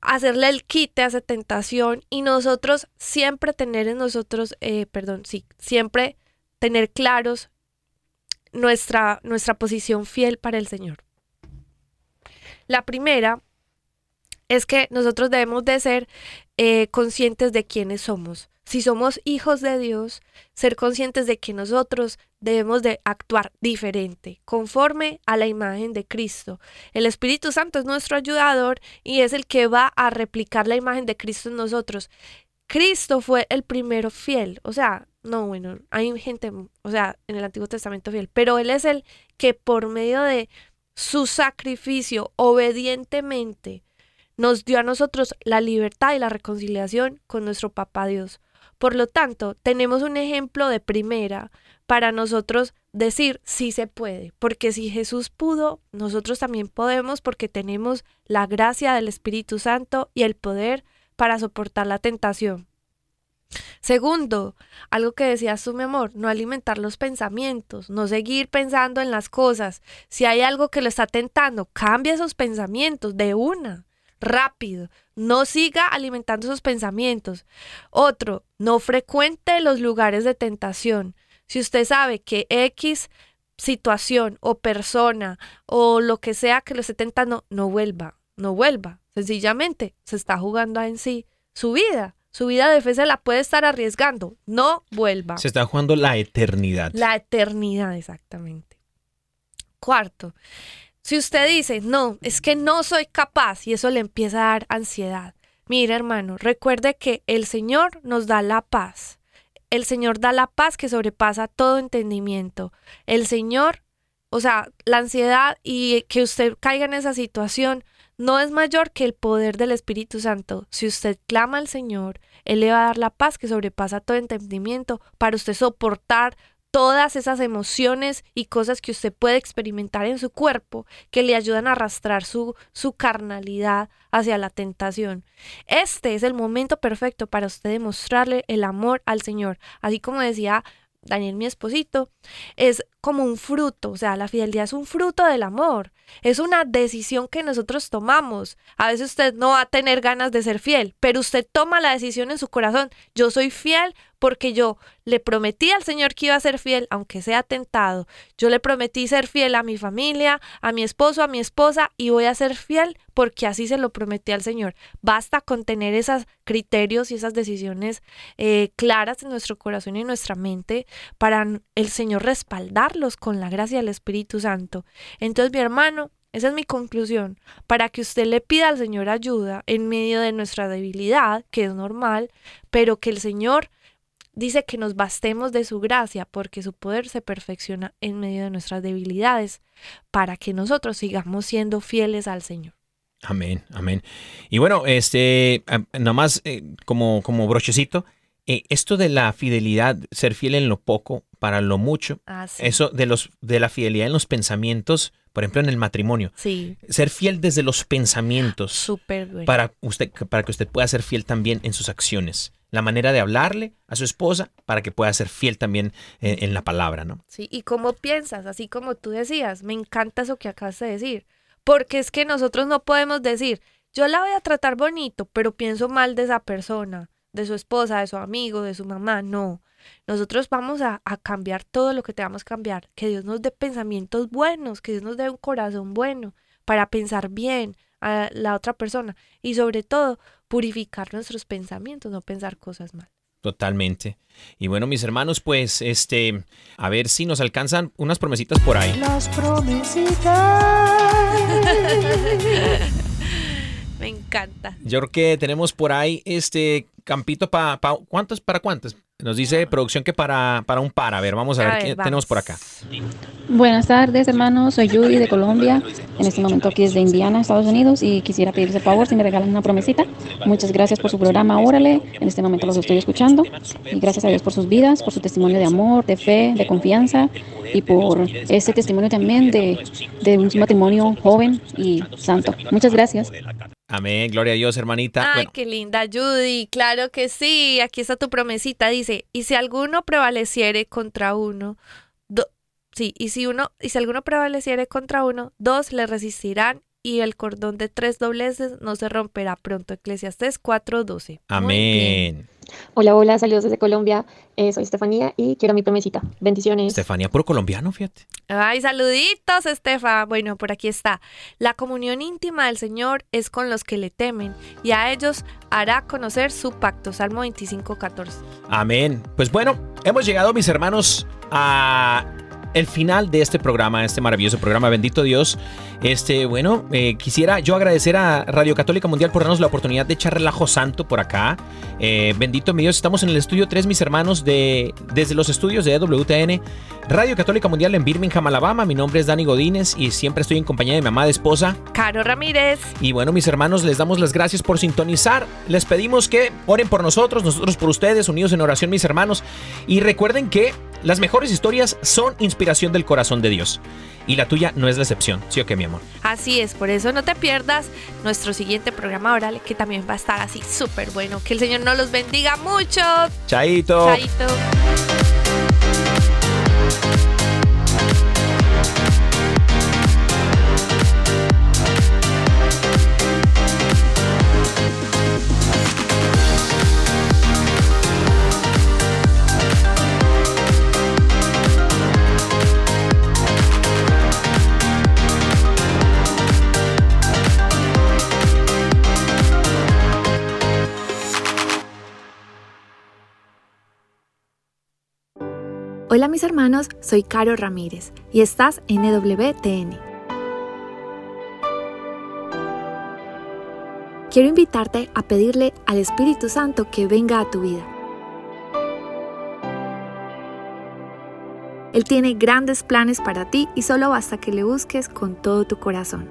hacerle el quite a esa tentación y nosotros siempre tener en nosotros, eh, perdón, sí, siempre tener claros nuestra, nuestra posición fiel para el Señor. La primera es que nosotros debemos de ser eh, conscientes de quiénes somos. Si somos hijos de Dios, ser conscientes de que nosotros debemos de actuar diferente, conforme a la imagen de Cristo. El Espíritu Santo es nuestro ayudador y es el que va a replicar la imagen de Cristo en nosotros. Cristo fue el primero fiel, o sea, no, bueno, hay gente, o sea, en el Antiguo Testamento fiel, pero Él es el que por medio de su sacrificio obedientemente nos dio a nosotros la libertad y la reconciliación con nuestro Papá Dios. Por lo tanto, tenemos un ejemplo de primera para nosotros decir sí se puede, porque si Jesús pudo, nosotros también podemos porque tenemos la gracia del Espíritu Santo y el poder para soportar la tentación. Segundo, algo que decías tú, mi amor, no alimentar los pensamientos, no seguir pensando en las cosas. Si hay algo que lo está tentando, cambia esos pensamientos de una, rápido. No siga alimentando esos pensamientos. Otro, no frecuente los lugares de tentación. Si usted sabe que X situación o persona o lo que sea que lo esté tentando, no vuelva, no vuelva. Sencillamente se está jugando en sí su vida. Su vida de fe se la puede estar arriesgando. No vuelva. Se está jugando la eternidad. La eternidad, exactamente. Cuarto, si usted dice, no, es que no soy capaz y eso le empieza a dar ansiedad. Mira, hermano, recuerde que el Señor nos da la paz. El Señor da la paz que sobrepasa todo entendimiento. El Señor, o sea, la ansiedad y que usted caiga en esa situación no es mayor que el poder del Espíritu Santo. Si usted clama al Señor, Él le va a dar la paz que sobrepasa todo entendimiento para usted soportar todas esas emociones y cosas que usted puede experimentar en su cuerpo que le ayudan a arrastrar su, su carnalidad hacia la tentación. Este es el momento perfecto para usted demostrarle el amor al Señor. Así como decía Daniel, mi esposito, es como un fruto, o sea, la fidelidad es un fruto del amor, es una decisión que nosotros tomamos. A veces usted no va a tener ganas de ser fiel, pero usted toma la decisión en su corazón, yo soy fiel porque yo le prometí al Señor que iba a ser fiel, aunque sea tentado. Yo le prometí ser fiel a mi familia, a mi esposo, a mi esposa, y voy a ser fiel porque así se lo prometí al Señor. Basta con tener esos criterios y esas decisiones eh, claras en nuestro corazón y en nuestra mente para el Señor respaldarlos con la gracia del Espíritu Santo. Entonces, mi hermano, esa es mi conclusión, para que usted le pida al Señor ayuda en medio de nuestra debilidad, que es normal, pero que el Señor dice que nos bastemos de su gracia porque su poder se perfecciona en medio de nuestras debilidades para que nosotros sigamos siendo fieles al Señor. Amén, amén. Y bueno, este, nomás eh, como, como brochecito, eh, esto de la fidelidad, ser fiel en lo poco, para lo mucho, Ah, sí. eso de, los, de la fidelidad en los pensamientos, por ejemplo, en el matrimonio, Sí, ser fiel desde los pensamientos. súper bueno. para, usted, para que usted pueda ser fiel también en sus acciones. La manera de hablarle a su esposa para que pueda ser fiel también en, la palabra, ¿no? Sí, y cómo piensas, así como tú decías, me encanta eso que acabas de decir, porque es que nosotros no podemos decir, yo la voy a tratar bonito, pero pienso mal de esa persona, de su esposa, de su amigo, de su mamá, no. Nosotros vamos a, a cambiar todo lo que tengamos que cambiar, que Dios nos dé pensamientos buenos, que Dios nos dé un corazón bueno para pensar bien a la otra persona y sobre todo purificar nuestros pensamientos, no pensar cosas mal. Totalmente. Y bueno, mis hermanos, pues, este, a ver si nos alcanzan unas promesitas por ahí. Las promesitas. Encanta. Yo creo que tenemos por ahí este campito para ¿cuántos? ¿Para cuántos? Nos dice producción que para, para un par. A ver, vamos a, A ver, ver, qué vamos. tenemos por acá. Buenas tardes, hermanos. Soy Judy de Colombia. En este momento aquí desde Indiana, Estados Unidos. Y quisiera pedirles el favor si me regalan una promesita. Muchas gracias por su programa. Órale. En este momento los estoy escuchando. Y gracias a Dios por sus vidas, por su testimonio de amor, de fe, de confianza. Y por ese testimonio también de, de un matrimonio joven y santo. Muchas gracias. Amén, gloria a Dios, hermanita. Ay, Bueno, qué linda Judy, claro que sí, aquí está tu promesita, dice, y si alguno prevaleciere contra uno, do- sí, y si uno, y si alguno prevaleciere contra uno, dos le resistirán y el cordón de tres dobleces no se romperá pronto. Eclesiastés 4:12. Muy bien. amén. Hola, hola, saludos desde Colombia. Eh, soy Estefanía y quiero mi promesita. Bendiciones. Estefanía, puro colombiano, fíjate. Ay, saluditos, Estefa. Bueno, por aquí está. La comunión íntima del Señor es con los que le temen y a ellos hará conocer su pacto. Salmo 25, 14. Amén. Pues bueno, hemos llegado, mis hermanos, a el final de este programa, este maravilloso programa, bendito Dios. Este, bueno, eh, quisiera yo agradecer a Radio Católica Mundial por darnos la oportunidad de echar relajo santo por acá. Eh, bendito mi Dios, estamos en el estudio 3, mis hermanos, de, desde los estudios de E EWTN, Radio Católica Mundial en Birmingham, Alabama. Mi nombre es Dani Godínez y siempre estoy en compañía de mi amada esposa. Caro Ramírez. Y bueno, mis hermanos, les damos las gracias por sintonizar. Les pedimos que oren por nosotros, nosotros por ustedes, unidos en oración, mis hermanos. Y recuerden que las mejores historias son inspiración del corazón de Dios. Y la tuya no es la excepción, ¿sí o qué, mi amor? Así es, por eso no te pierdas nuestro siguiente programa oral que también va a estar así súper bueno. Que el Señor nos los bendiga mucho. Chaito. Chaito. Hola mis hermanos, soy Caro Ramírez y estás en EWTN. Quiero invitarte a pedirle al Espíritu Santo que venga a tu vida. Él tiene grandes planes para ti y solo basta que le busques con todo tu corazón.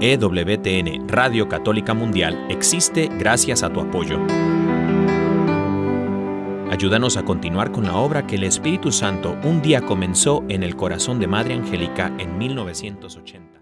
EWTN Radio Católica Mundial existe gracias a tu apoyo. Ayúdanos a continuar con la obra que el Espíritu Santo un día comenzó en el corazón de Madre Angélica en 1980.